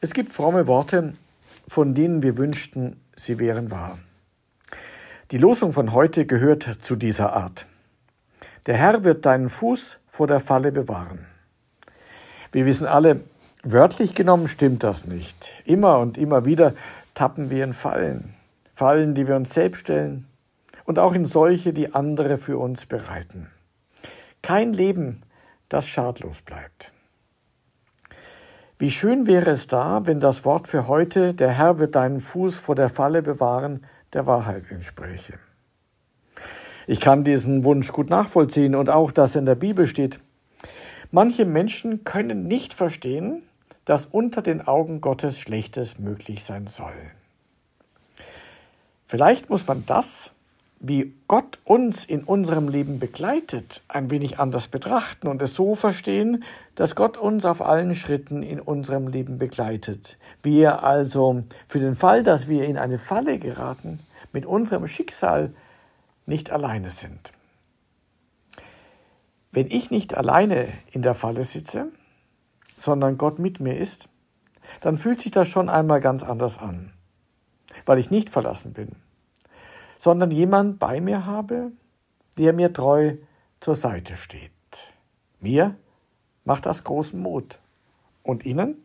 Es gibt fromme Worte, von denen wir wünschten, sie wären wahr. Die Losung von heute gehört zu dieser Art. Der Herr wird deinen Fuß vor der Falle bewahren. Wir wissen alle, wörtlich genommen stimmt das nicht. Immer und immer wieder tappen wir in Fallen. Fallen, die wir uns selbst stellen und auch in solche, die andere für uns bereiten. Kein Leben, das schadlos bleibt. Wie schön wäre es da, wenn das Wort für heute, der Herr wird deinen Fuß vor der Falle bewahren, der Wahrheit entspräche. Ich kann diesen Wunsch gut nachvollziehen und auch, dass in der Bibel steht, manche Menschen können nicht verstehen, dass unter den Augen Gottes Schlechtes möglich sein soll. Vielleicht muss man das, wie Gott uns in unserem Leben begleitet, ein wenig anders betrachten und es so verstehen, dass Gott uns auf allen Schritten in unserem Leben begleitet. Wir also für den Fall, dass wir in eine Falle geraten, mit unserem Schicksal nicht alleine sind. Wenn ich nicht alleine in der Falle sitze, sondern Gott mit mir ist, dann fühlt sich das schon einmal ganz anders an, weil ich nicht verlassen bin sondern jemand bei mir habe, der mir treu zur Seite steht. Mir macht das großen Mut. Und Ihnen?